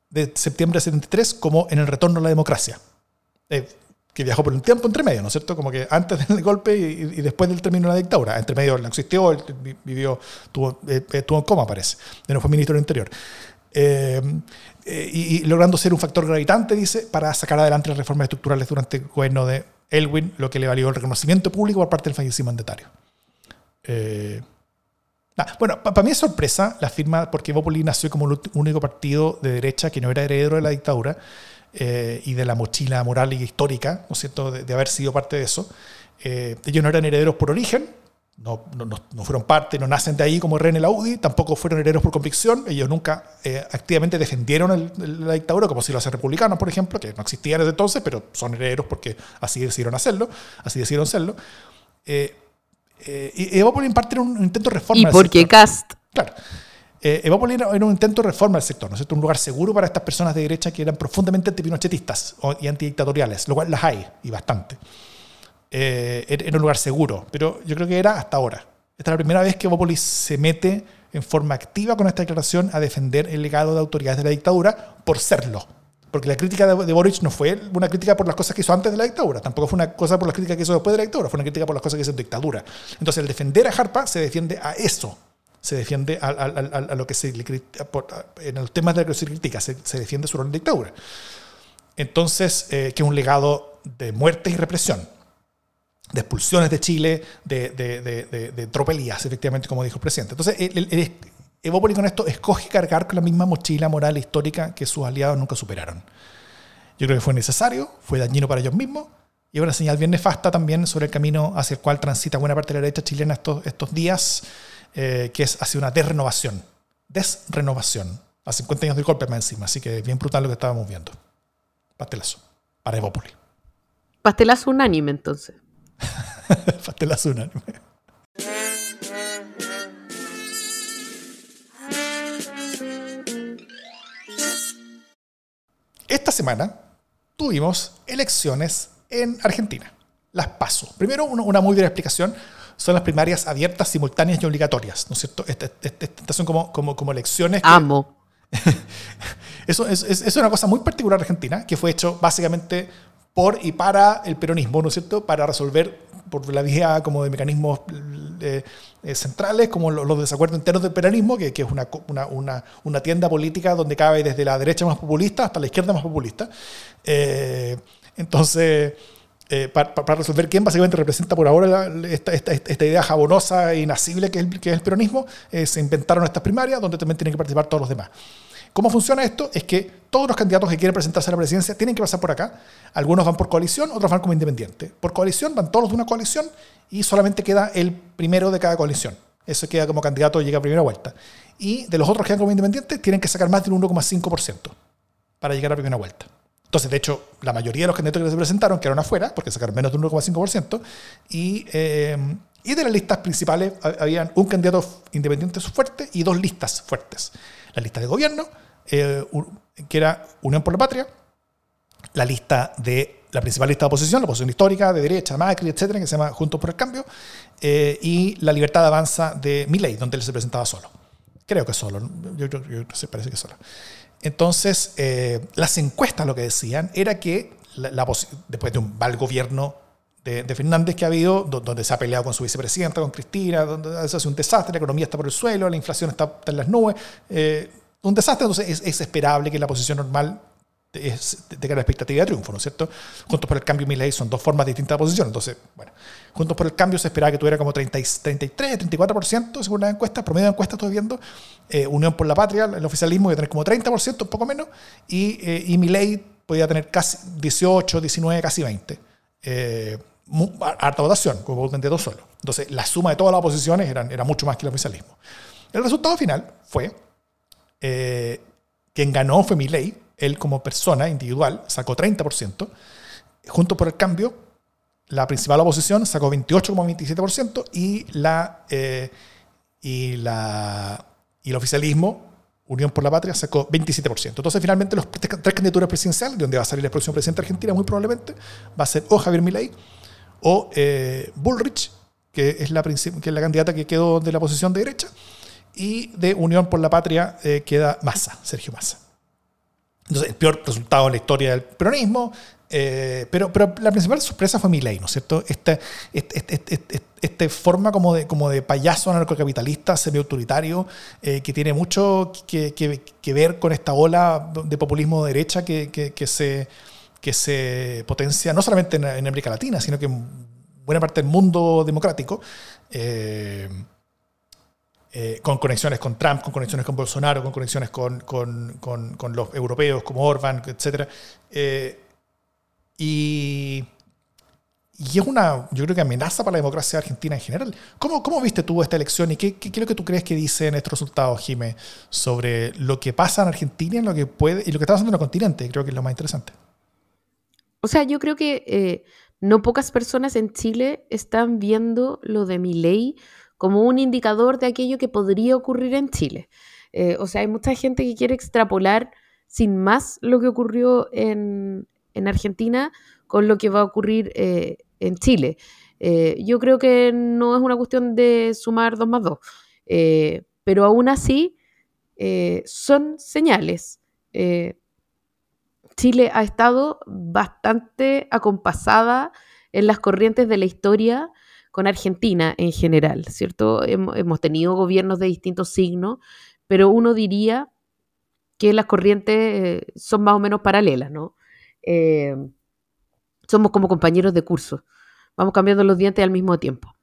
de septiembre de 73 como en el retorno a la democracia. Eh, que viajó por un tiempo entre medio, ¿no es cierto? Como que antes del golpe y, después del término de la dictadura. Entre medio no existió, él vivió, tuvo, eh, estuvo en coma, parece. De no fue ministro del Interior. Eh, eh, y, logrando ser un factor gravitante, dice, para sacar adelante las reformas estructurales durante el gobierno de Elwin, lo que le valió el reconocimiento público por parte del fallecido mandatario. bueno, para mí es sorpresa la firma, porque Bópoli nació como el único partido de derecha que no era heredero de la dictadura, eh, y de la mochila moral y histórica, ¿no es cierto?, de, haber sido parte de eso. Eh, ellos no eran herederos por origen, no, no, no, fueron parte, no nacen de ahí como René Laudi, tampoco fueron herederos por convicción, ellos nunca eh, activamente defendieron la dictadura, como si lo hacen republicanos, por ejemplo, que no existían desde entonces, pero son herederos porque así decidieron hacerlo, así decidieron serlo. y Evópolis parte en un intento de reforma. Y porque Cast. Claro. Eh, Evópolis era, un intento de reforma del sector, ¿no es cierto? Un lugar seguro para estas personas de derecha que eran profundamente antipinochetistas y antidictatoriales, lo cual las hay, y bastante. Eh, era un lugar seguro, pero yo creo que era hasta ahora. Esta es la primera vez que Evópolis se mete en forma activa con esta declaración a defender el legado de autoridades de la dictadura por serlo. Porque la crítica de, de, Boric no fue una crítica por las cosas que hizo antes de la dictadura, tampoco fue una cosa por las críticas que hizo después de la dictadura, fue una crítica por las cosas que hizo en dictadura. Entonces, el defender a Harpa se defiende a eso, se defiende a, lo que se en los temas de lo que se critica, se, defiende su rol en dictadura. Entonces, eh, que es un legado de muerte y represión, de expulsiones de Chile, de, tropelías, efectivamente, como dijo el presidente. Entonces, el, Evópolis con esto escoge cargar con la misma mochila moral e histórica que sus aliados nunca superaron. Yo creo que fue necesario, fue dañino para ellos mismos, y una señal bien nefasta también sobre el camino hacia el cual transita buena parte de la derecha chilena estos, estos días, eh, que es hacia una desrenovación. Desrenovación. A 50 años del golpe más encima, así que bien brutal lo que estábamos viendo. Pastelazo. Para Evópoli. Pastelazo unánime, entonces. Pastelazo unánime. Esta semana tuvimos elecciones en Argentina. Las paso. Primero, una muy breve explicación son las primarias abiertas, simultáneas y obligatorias, ¿no es cierto? Estas son como, como, como elecciones. Amo. eso es, es, una cosa muy particular de Argentina, que fue hecho básicamente por y para el peronismo, ¿no es cierto? Para resolver por la vía como de mecanismos eh, eh, centrales, como los, desacuerdos internos del peronismo, que, que es una, una, una, tienda política donde cabe desde la derecha más populista hasta la izquierda más populista. Eh, entonces eh, para, resolver quién básicamente representa por ahora esta, idea jabonosa e inasible que es, el peronismo, eh, se inventaron estas primarias donde también tienen que participar todos los demás. ¿Cómo funciona esto? Es que todos los candidatos que quieren presentarse a la presidencia tienen que pasar por acá. Algunos van por coalición, otros van como independiente. Por coalición van todos de una coalición y solamente queda el primero de cada coalición. Eso queda como candidato llega a primera vuelta. Y de los otros que quedan como independientes tienen que sacar más del 1,5% para llegar a primera vuelta. Entonces, de hecho, la mayoría de los candidatos que se presentaron quedaron afuera, porque sacaron menos de un 1,5%, y, eh, y de las listas principales habían un candidato independiente fuerte y dos listas fuertes. La lista de gobierno, eh, que era Unión por la Patria, la lista de la principal lista de oposición, la oposición histórica, de derecha, Macri, etcétera, que se llama Juntos por el Cambio, eh, y la libertad de avanza de Milley, donde él se presentaba solo. Creo que solo, yo creo que parece que solo. Entonces, eh, las encuestas lo que decían era que después de un mal gobierno de, Fernández que ha habido, donde se ha peleado con su vicepresidenta, con Cristina, donde se hace un desastre, la economía está por el suelo, la inflación está, en las nubes, eh, un desastre, entonces es, es, esperable que la posición normal a la expectativa de triunfo, ¿no es cierto? Juntos por el Cambio y Milei son dos formas distintas de posición. Entonces, bueno, Juntos por el Cambio se esperaba que tuviera como 30, 33, 34% según las encuestas, promedio de encuestas estoy viendo. Eh, Unión por la Patria, el oficialismo, que tener como 30%, un poco menos. Y, eh, y podía tener casi 18, 19, casi 20. Eh, harta votación, como dos solo. Entonces, la suma de todas las oposiciones eran, era mucho más que el oficialismo. El resultado final fue, eh, quien ganó fue Milley, él como persona individual sacó 30%, junto por el cambio, la principal oposición sacó 28,27% y, eh, y, y el oficialismo Unión por la Patria sacó 27%. Entonces, finalmente, las tres candidaturas presidenciales, de donde va a salir el próximo presidente de Argentina, muy probablemente, va a ser o Javier Milei o eh, Bullrich, que es, la que es la candidata que quedó de la posición de derecha, y de Unión por la Patria eh, queda Massa, Sergio Massa. Entonces, el peor resultado en la historia del peronismo, eh, pero, pero la principal sorpresa fue Milei, ¿no es cierto? Esta este, este, este, forma como de, como de payaso anarcocapitalista, semi-autoritario, eh, que tiene mucho que, que, ver con esta ola de populismo de derecha que, se, que se potencia no solamente en, América Latina, sino que en buena parte del mundo democrático. Eh, con conexiones con Trump, con conexiones con Bolsonaro, con conexiones con, con, con, los europeos como Orban, etc. Y, y es una, yo creo que amenaza para la democracia argentina en general. ¿Cómo, cómo viste tú esta elección y qué, qué, es lo que tú crees que dicen estos resultados, Jimé, sobre lo que pasa en Argentina y lo que, puede, y lo que está pasando en el continente? Creo que es lo más interesante. O sea, yo creo que eh, no pocas personas en Chile están viendo lo de mi ley como un indicador de aquello que podría ocurrir en Chile. Eh, o sea, hay mucha gente que quiere extrapolar sin más lo que ocurrió en, en Argentina con lo que va a ocurrir eh, en Chile. Eh, yo creo que no es una cuestión de sumar dos más dos, pero aún así son señales. Chile ha estado bastante acompasada en las corrientes de la historia con Argentina en general, ¿cierto? Hemos, tenido gobiernos de distintos signos, pero uno diría que las corrientes son más o menos paralelas, ¿no? Eh, somos como compañeros de curso. Vamos cambiando los dientes al mismo tiempo.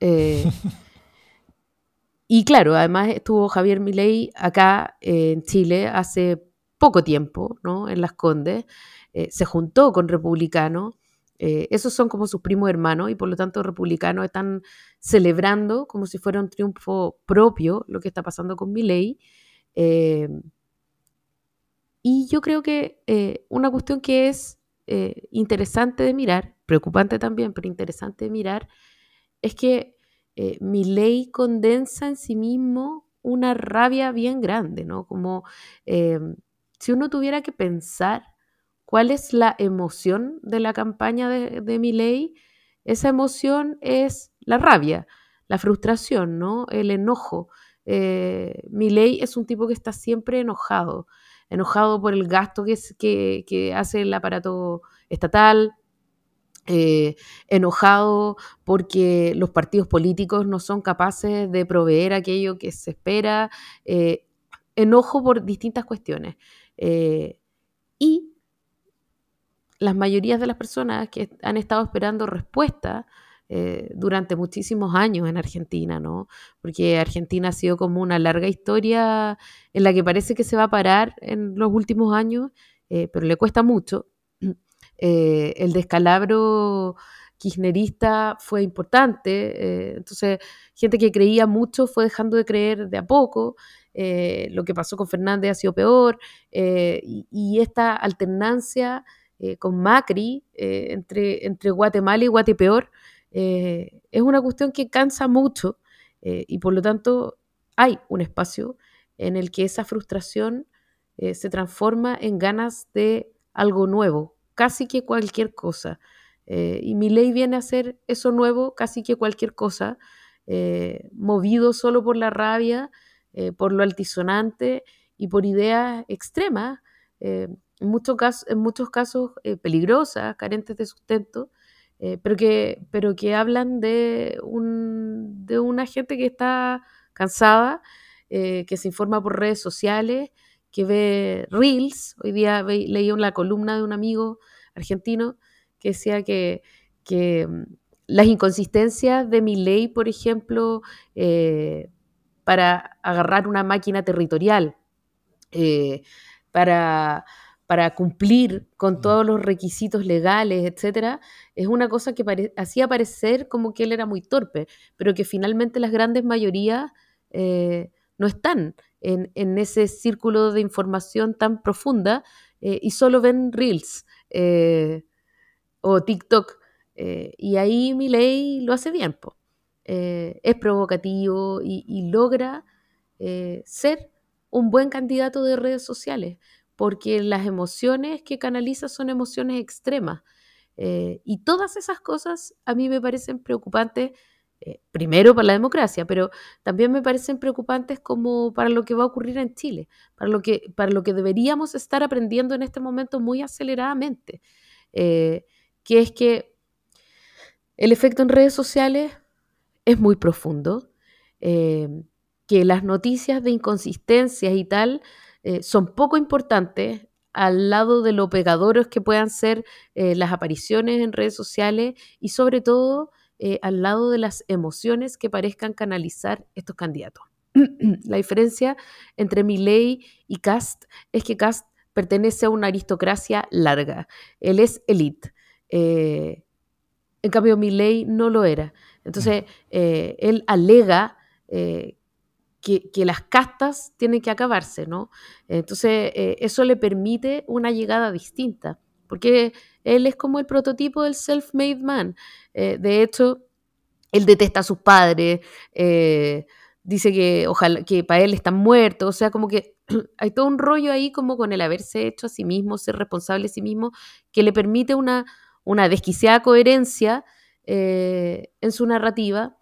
Eh, y claro, además estuvo Javier Milei acá en Chile hace poco tiempo, ¿no? En Las Condes. Eh, se juntó con republicanos. Esos son como sus primos hermanos y por lo tanto republicanos están celebrando como si fuera un triunfo propio lo que está pasando con Milei. Y yo creo que eh, una cuestión que es eh, interesante de mirar, preocupante también, pero interesante de mirar, es que eh, mi ley condensa en sí mismo una rabia bien grande, ¿no? Como si uno tuviera que pensar cuál es la emoción de la campaña de, de esa emoción es la rabia, la frustración, ¿no? El enojo. ley es un tipo que está siempre enojado enojado por el gasto que, que, hace el aparato estatal, eh, enojado porque los partidos políticos no son capaces de proveer aquello que se espera, eh, enojo por distintas cuestiones. Eh, y las mayorías de las personas que han estado esperando respuesta eh, durante muchísimos años en Argentina, ¿no? Porque Argentina ha sido como una larga historia en la que parece que se va a parar en los últimos años, eh, pero le cuesta mucho. Eh, el descalabro kirchnerista fue importante, entonces gente que creía mucho fue dejando de creer de a poco. lo que pasó con Fernández ha sido peor y, y, esta alternancia con Macri entre, entre Guatemala y Guatepeor eh, es una cuestión que cansa mucho eh, y por lo tanto hay un espacio en el que esa frustración eh, se transforma en ganas de algo nuevo, casi que cualquier cosa. y mi ley viene a ser eso nuevo, casi que cualquier cosa, movido solo por la rabia, por lo altisonante y por ideas extremas, en, muchos casos, en muchos casos peligrosas, carentes de sustento, eh, pero, que, pero que hablan de, un, de una gente que está cansada, eh, que se informa por redes sociales, que ve reels. Hoy día leí una columna de un amigo argentino que decía que, que mm, las inconsistencias de mi ley, por ejemplo, eh, para agarrar una máquina territorial, para para cumplir con mm. todos los requisitos legales, etcétera, es una cosa que hacía parecer como que él era muy torpe, pero que finalmente las grandes mayorías eh, no están en, ese círculo de información tan profunda eh, y solo ven Reels eh, o TikTok. y ahí mi ley lo hace bien. es provocativo y logra ser un buen candidato de redes sociales porque las emociones que canaliza son emociones extremas. Eh, y todas esas cosas a mí me parecen preocupantes, eh, primero para la democracia, pero también me parecen preocupantes como para lo que va a ocurrir en Chile, para lo que, para lo que deberíamos estar aprendiendo en este momento muy aceleradamente, eh, que es que el efecto en redes sociales es muy profundo, que las noticias de inconsistencias y tal eh, son poco importantes al lado de lo pegadores que puedan ser eh, las apariciones en redes sociales y sobre todo eh, al lado de las emociones que parezcan canalizar estos candidatos. la diferencia entre Milley y Cast es que Cast pertenece a una aristocracia larga. Él es elite. en cambio, Milley no lo era. Entonces, mm. él alega que, las castas tienen que acabarse, ¿no? Entonces, eh, eso le permite una llegada distinta, porque él es como el prototipo del self-made man. Eh, de hecho, él detesta a sus padres, eh, dice que ojalá que para él están muertos, o sea, como que hay todo un rollo ahí como con el haberse hecho a sí mismo, ser responsable a sí mismo, que le permite una, una desquiciada coherencia en su narrativa,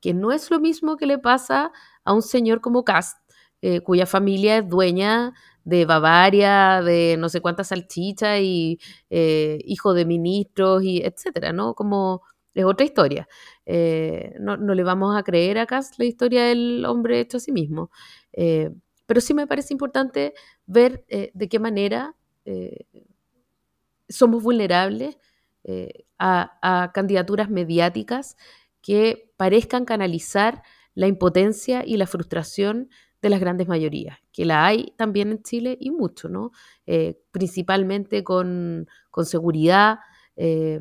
que no es lo mismo que le pasa a un señor como Cast, eh, cuya familia es dueña de Bavaria, de no sé cuántas salchichas y eh, hijo de ministros y etcétera, ¿no? Como es otra historia. Eh, no, le vamos a creer a Cast la historia del hombre hecho a sí mismo. pero sí me parece importante ver de qué manera somos vulnerables a candidaturas mediáticas que parezcan canalizar la impotencia y la frustración de las grandes mayorías, que la hay también en Chile y mucho, ¿no? Eh, principalmente con, seguridad eh,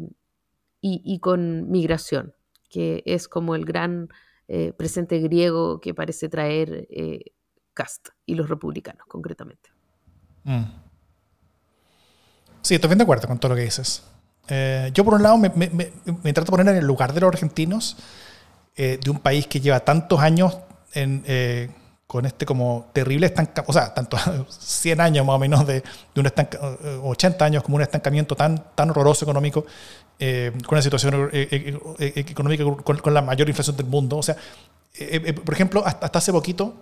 y, con migración, que es como el gran eh, presente griego que parece traer Cast y los republicanos concretamente. Mm. Sí, estoy bien de acuerdo con todo lo que dices. Yo por un lado me, me trato de poner en el lugar de los argentinos eh, de un país que lleva tantos años eh, con este como terrible estancamiento, o sea, tanto 100 años más o menos de, de un 80 años como un estancamiento tan, tan horroroso económico, eh, con una situación económica con, la mayor inflación del mundo. O sea, por ejemplo, hasta, hace poquito,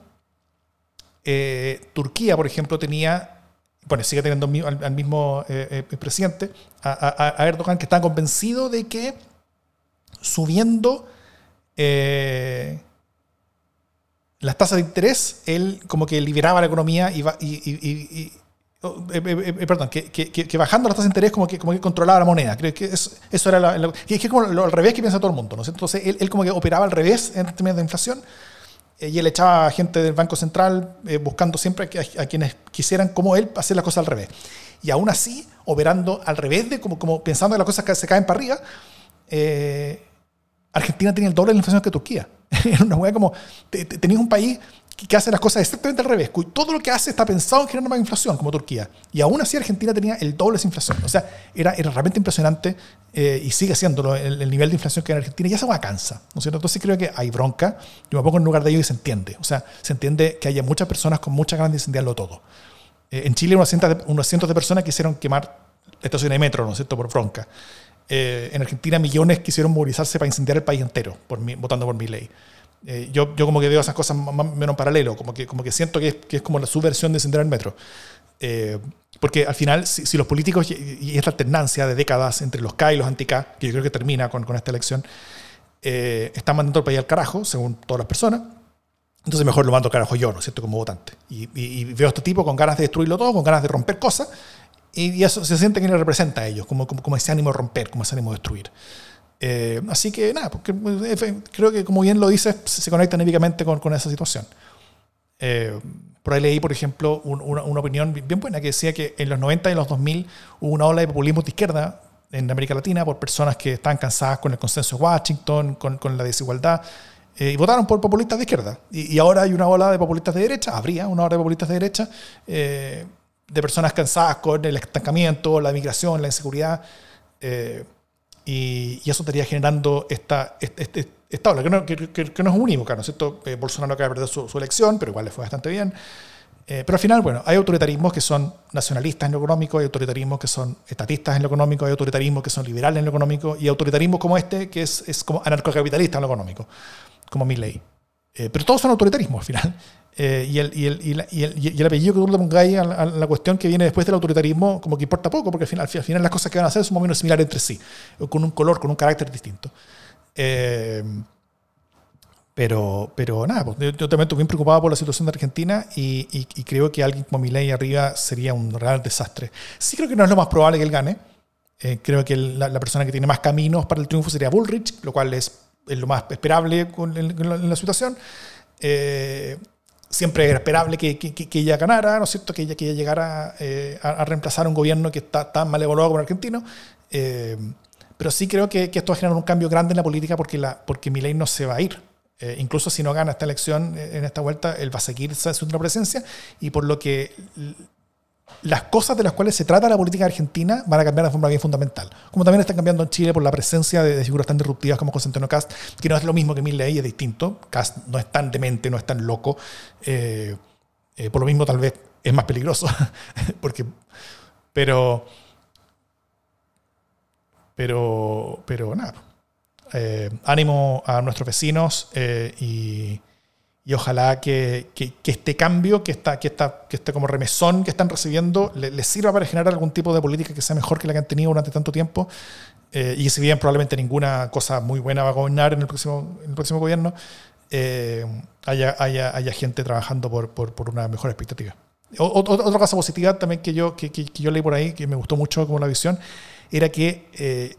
Turquía, por ejemplo, tenía, bueno, sigue teniendo al, mismo presidente, a, a Erdogan, que está convencido de que subiendo eh, las tasas de interés, él como que liberaba la economía y, y, oh, eh, eh, perdón, que, que, bajando las tasas de interés como que, como que controlaba la moneda. Creo que eso, eso era la, es que como lo, al revés que piensa todo el mundo. ¿no? Entonces él, él, como que operaba al revés en términos de inflación y él echaba a gente del Banco Central buscando siempre a, quienes quisieran como él hacer las cosas al revés. Y aún así, operando al revés, de como, como pensando en las cosas que se caen para arriba, eh, Argentina tenía el doble de la inflación que Turquía. Era una hueá como, tenías un país que hace las cosas exactamente al revés. Todo lo que hace está pensado en generar más inflación, como Turquía. Y aún así Argentina tenía el doble de inflación. O sea, era, era realmente impresionante eh, y sigue siendo el, nivel de inflación que hay en Argentina. Ya se va cansa, ¿no es cierto? Entonces creo que hay bronca. Yo me pongo en lugar de ellos y se entiende. O sea, se entiende que haya muchas personas con muchas ganas de incendiarlo todo. Eh, en Chile unos cientos, de, unos cientos de personas quisieron quemar estaciones de metro, ¿no es cierto?, por bronca. Eh, en Argentina millones quisieron movilizarse para incendiar el país entero por votando por mi ley. Eh, yo, yo como que veo esas cosas más o menos paralelo, como que, como que siento que es, que es como la subversión de incendiar el metro. Eh, porque al final, si, los políticos y, esta alternancia de décadas entre los K y los anti-K, que yo creo que termina con, con esta elección, están mandando el país al carajo, según todas las personas, entonces mejor lo mando al carajo yo, ¿no es cierto?, como votante. Y, y, veo a este tipo con ganas de destruirlo todo, con ganas de romper cosas, y eso se siente que le representa a ellos, como, como, como, ese ánimo de romper, como ese ánimo de destruir. Eh, así que nada, porque eh, creo que como bien lo dices, se conecta anímicamente con, con esa situación. Eh, por ahí leí, por ejemplo, una, una, opinión bien buena que decía que en los 90 y los 2000 hubo una ola de populismo de izquierda en América Latina por personas que estaban cansadas con el consenso de Washington, con, con la desigualdad, eh, y votaron por populistas de izquierda. Y, ahora hay una ola de populistas de derecha, habría una ola de populistas de derecha, eh, de personas cansadas con el estancamiento, la migración, la inseguridad. Eh, y, eso estaría generando esta, este, este, esta ola, que no, que, que, no es unívoca, ¿no es cierto? Bolsonaro acaba de perder su, su, elección, pero igual le fue bastante bien. pero al final, bueno, hay autoritarismos que son nacionalistas en lo económico, hay autoritarismos que son estatistas en lo económico, hay autoritarismos que son liberales en lo económico, y autoritarismos como este, que es, es como anarcocapitalista en lo económico como mi ley. Eh, pero todos son autoritarismos al final. Eh, y, el, y, el, y, el, y, el, apellido que tú le pongáis a, la cuestión que viene después del autoritarismo, como que importa poco, porque al final, al final las cosas que van a hacer son más o menos similares entre sí, con un color, con un carácter distinto. Eh, pero, pero nada, pues, yo, también estoy bien preocupado por la situación de Argentina y, creo que alguien como Milei arriba sería un real desastre. Sí creo que no es lo más probable que él gane. creo que la, la, persona que tiene más caminos para el triunfo sería Bullrich, lo cual es es lo más esperable con, en, la, situación. Eh, siempre era esperable que, que, ella ganara, ¿no es cierto? Que ella, que ella llegara eh, a, reemplazar un gobierno que está tan mal evaluado como el argentino. Eh, pero sí creo que, esto va a generar un cambio grande en la política porque, la, porque Milei no se va a ir. incluso si no gana esta elección en esta vuelta, él va a seguir su presencia y por lo que las cosas de las cuales se trata la política argentina van a cambiar de forma bien fundamental. Como también están cambiando en Chile por la presencia de, figuras tan disruptivas como José Antonio Cast, que no es lo mismo que Milley, es distinto. Cast no es tan demente, no es tan loco. Eh, eh, por lo mismo, tal vez es más peligroso. porque, pero, pero, pero nada. Eh, ánimo a nuestros vecinos y y ojalá que, que, este cambio, que, está, que, está, que este como remesón que están recibiendo, les sirva para generar algún tipo de política que sea mejor que la que han tenido durante tanto tiempo. Eh, y si bien probablemente ninguna cosa muy buena va a gobernar en el próximo, el próximo gobierno, eh, haya, haya, haya, gente trabajando por, por, una mejor expectativa. otra cosa positiva también que yo, que, yo leí por ahí, que me gustó mucho como la visión, era que eh,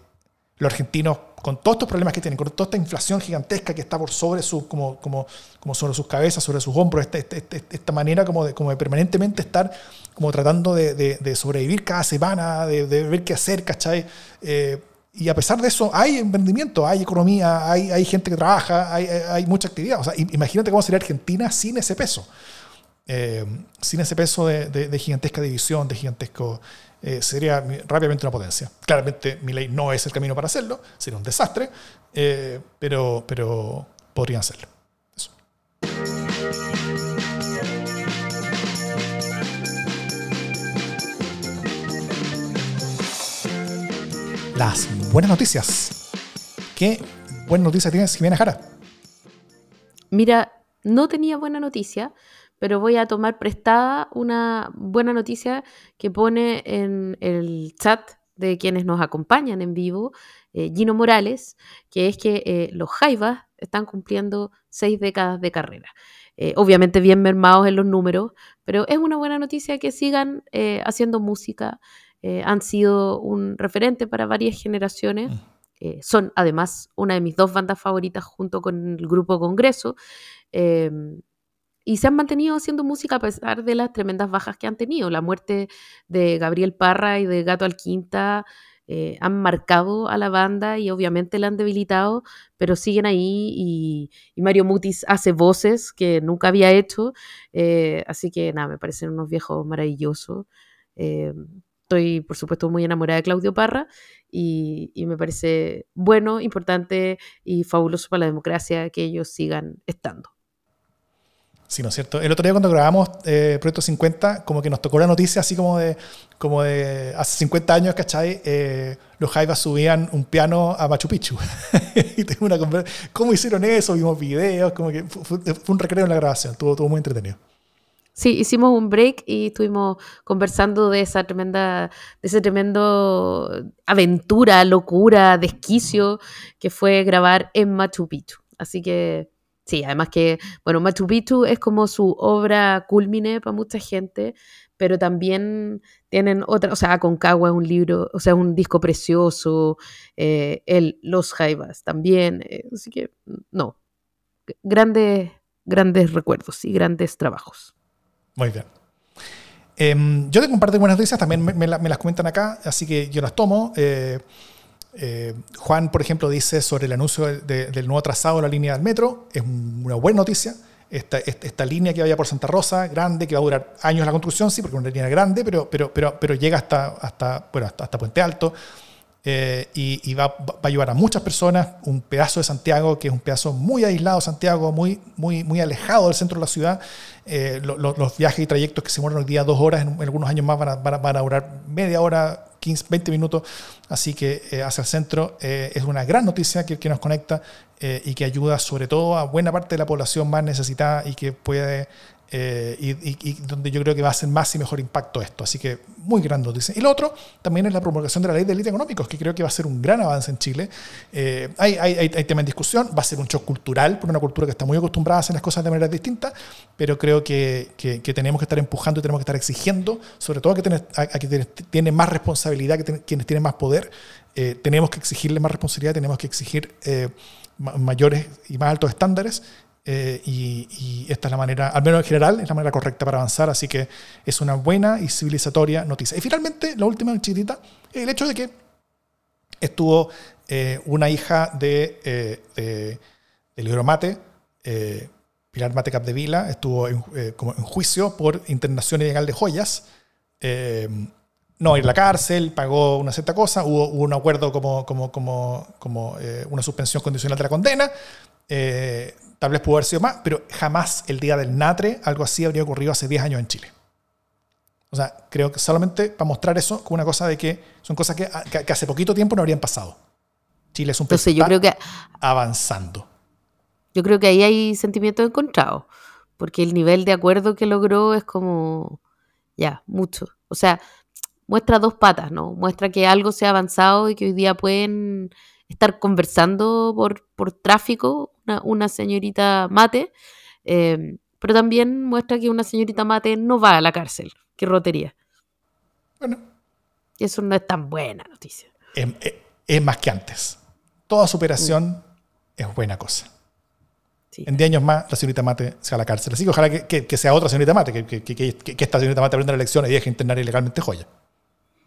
los argentinos con todos estos problemas que tienen, con toda esta inflación gigantesca que está por sobre, su, como, como, como sobre sus cabezas, sobre sus hombros, esta, esta, esta, manera como de, como de permanentemente estar como tratando de, de, sobrevivir cada semana, de, ver qué hacer, ¿cachai? Eh, y a pesar de eso, hay emprendimiento, hay economía, hay, hay gente que trabaja, hay, hay, mucha actividad. O sea, imagínate cómo sería Argentina sin ese peso. Eh, sin ese peso de, gigantesca división, de gigantesco eh, sería rápidamente una potencia. Claramente mi ley no es el camino para hacerlo, sería un desastre, eh, pero, pero podrían hacerlo. Las buenas noticias. ¿Qué buenas noticias tienes, Jimena Jara? Mira, no tenía buena noticia, pero voy a tomar prestada una buena noticia que pone en el chat de quienes nos acompañan en vivo, eh, Gino Morales, que es que eh, los Jaivas están cumpliendo seis décadas de carrera. Eh, obviamente bien mermados en los números, pero es una buena noticia que sigan haciendo música. han sido un referente para varias generaciones. Mm. son además una de mis dos bandas favoritas junto con el grupo Congreso. Em, y se han mantenido haciendo música a pesar de las tremendas bajas que han tenido. La muerte de Gabriel Parra y de Gato Alquinta eh, han marcado a la banda y obviamente la han debilitado, pero siguen ahí y, Mario Mutis hace voces que nunca había hecho, eh, así que nada, me parecen unos viejos maravillosos. Eh, estoy, por supuesto, muy enamorada de Claudio Parra y, y, me parece bueno, importante y fabuloso para la democracia que ellos sigan estando. Sí, ¿no es cierto? El otro día cuando grabamos eh, Proyecto 50, como que nos tocó la noticia así como de, como de hace 50 años, ¿cachai? Eh, los Jaivas subían un piano a Machu Picchu. y tengo una ¿Cómo hicieron eso? Vimos videos, como que fue, un recreo en la grabación, estuvo, muy entretenido. Sí, hicimos un break y estuvimos conversando de esa tremenda, de ese tremendo aventura, locura, desquicio que fue grabar en Machu Picchu. Así que Sí, además que, bueno, Machu Picchu es como su obra culmine para mucha gente, pero también tienen otra, o sea, Aconcagua es un libro, o sea, un disco precioso, eh, el, Los Jaivas también, eh, así que, no, grandes, grandes recuerdos y grandes trabajos. Muy bien. Em, yo par de buenas noticias, también me, las comentan acá, así que yo las tomo. Eh, Juan, por ejemplo, dice sobre el anuncio del nuevo trazado de la línea del metro. Es una buena noticia. Esta, línea que vaya por Santa Rosa, grande, que va a durar años la construcción, sí, porque es una línea grande, pero, llega hasta, Puente Alto. Eh, y, va, va, a ayudar a muchas personas, un pedazo de Santiago que es un pedazo muy aislado, Santiago, muy, muy, muy alejado del centro de la ciudad. Eh, los viajes y trayectos que se mueren hoy día dos horas, en, algunos años más van a, van a, durar media hora, 15, 20 minutos. Así que eh, hacia el centro es una gran noticia que, que nos conecta y que ayuda sobre todo a buena parte de la población más necesitada y que puede eh, y, donde yo creo que va a ser más y mejor impacto esto. Así que muy gran noticia. Y lo otro también es la promulgación de la ley de delitos económicos, que creo que va a ser un gran avance en Chile. Eh, hay, hay, hay, tema en discusión, va a ser un shock cultural, por una cultura que está muy acostumbrada a hacer las cosas de manera distinta, pero creo que, que, tenemos que estar empujando y tenemos que estar exigiendo, sobre todo a, que a, quienes tienen más responsabilidad, que quienes tienen más poder, eh, tenemos que exigirle más responsabilidad, tenemos que exigir mayores y más altos estándares eh, y, esta es la manera, al menos en general, es la manera correcta para avanzar, así que es una buena y civilizatoria noticia. Y finalmente, la última chiquitita, el hecho de que estuvo eh, una hija de, eh, de, Mate, Pilar Mate Capdevila, estuvo en, como en juicio por internación ilegal de joyas. no ir a la cárcel, pagó una cierta cosa, hubo, un acuerdo como, como, como, como una suspensión condicional de la condena, Tal vez pudo haber sido más, pero jamás el día del Natre algo así habría ocurrido hace 10 años en Chile. O sea, creo que solamente para mostrar eso como una cosa de que son cosas que, hace poquito tiempo no habrían pasado. Chile es un país yo creo que avanzando. Yo creo que ahí hay sentimientos encontrados, porque el nivel de acuerdo que logró es como, ya, mucho. O sea, muestra dos patas, ¿no? Muestra que algo se ha avanzado y que hoy día pueden estar conversando por, por tráfico una, señorita mate, em, pero también muestra que una señorita mate no va a la cárcel, que rotería. Bueno. Eso no es tan buena noticia. Es, más que antes. Toda superación mm. es buena cosa. En 10 años más, la señorita Mate se va a la cárcel. Así que ojalá que, sea otra señorita Mate, que, que, esta señorita Mate aprenda la lección y deje internar ilegalmente joya.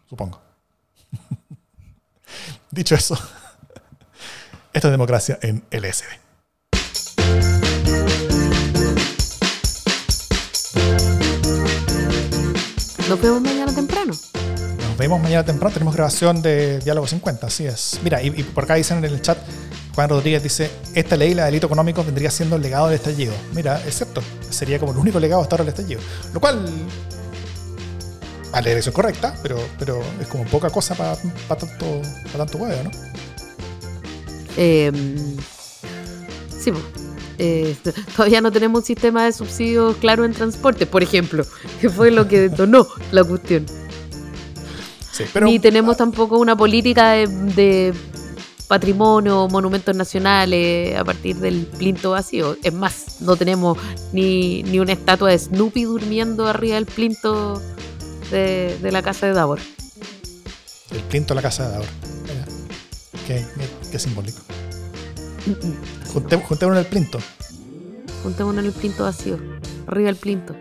Supongo. Dicho eso, esto es democracia en LSD. Nos vemos mañana temprano. Nos vemos mañana temprano. Tenemos grabación de Diálogo 50, así es. Mira, y, por acá dicen en el chat, Juan Rodríguez dice, esta ley, la de delito económico, vendría siendo el legado del estallido. Mira, es cierto, sería como el único legado hasta ahora del estallido. Lo cual, a la dirección correcta, pero, pero es como poca cosa para tanto, tanto huevo, ¿no? Eh, sí, eh, todavía no tenemos un sistema de subsidios claro en transporte, por ejemplo, que fue lo que detonó la cuestión. Ni tenemos tampoco una política de, patrimonio, monumentos nacionales a partir del plinto vacío. Es más, no tenemos ni, una estatua de Snoopy durmiendo arriba del plinto de, la casa de Davor. El plinto de la casa de Davor. qué simbólico. Juntémonos en el plinto. Juntémonos en el plinto vacío. Arriba el plinto.